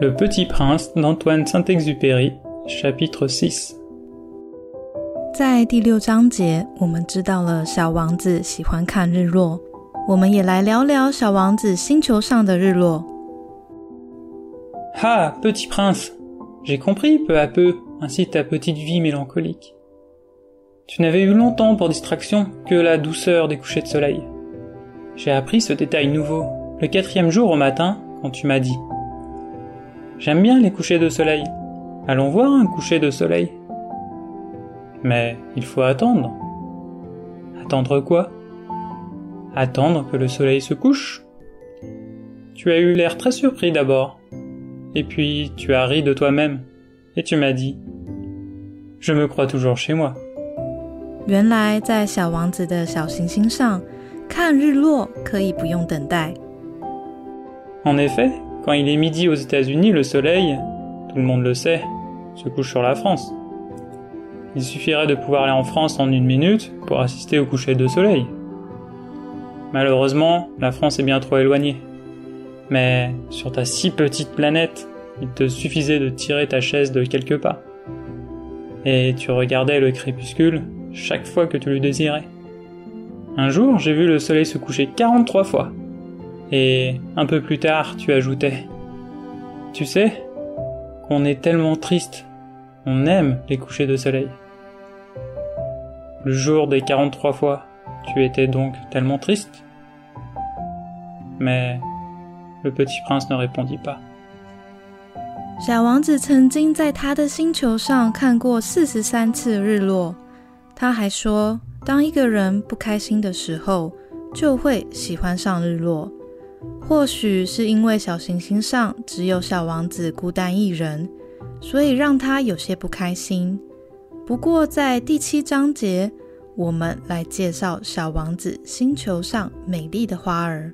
Le Petit Prince d'Antoine Saint-Exupéry, chapitre 6在第六章节，我们知道了小王子喜欢看日落。我们也来聊聊小王子星球上的日落。Ah, petit prince, j'ai compris peu à peu ainsi ta petite vie mélancolique. Tu n'avais eu longtemps pour distraction que la douceur des couchers de soleil. J'ai appris ce détail nouveau le quatrième jour au matin quand tu m'as dit J'aime bien les couchers de soleil. Allons voir un coucher de soleil. Mais il faut attendre. Attendre quoi Attendre que le soleil se couche Tu as eu l'air très surpris d'abord. Et puis tu as ri de toi-même. Et tu m'as dit Je me crois toujours chez moi. 原来在小王子的小行星上看日落可以不用等待。En effet, quand il est midi aux États-Unis, le soleil, tout le monde le sait, se couche sur la France. Il suffirait de pouvoir aller en France en une minute pour assister au coucher de soleil. Malheureusement, la France est bien trop éloignée. Mais sur ta si petite planète, il te suffisait de tirer ta chaise de quelques pas. Et tu regardais le crépuscule chaque fois que tu le désirais. Un jour, j'ai vu le soleil se coucher 43 fois. Et un peu plus tard, tu ajoutais Tu sais qu'on est tellement triste, on aime les couchers de soleil. Le jour des 43 fois, tu étais donc tellement triste Mais le petit prince ne répondit pas. 小王子曾经在他的星球上看过四十三次日落。他还说，当一个人不开心的时候，就会喜欢上日落。 或许是因为小行星上只有小王子孤单一人，所以让他有些不开心。不过，在第七章节，我们来介绍小王子星球上美丽的花儿。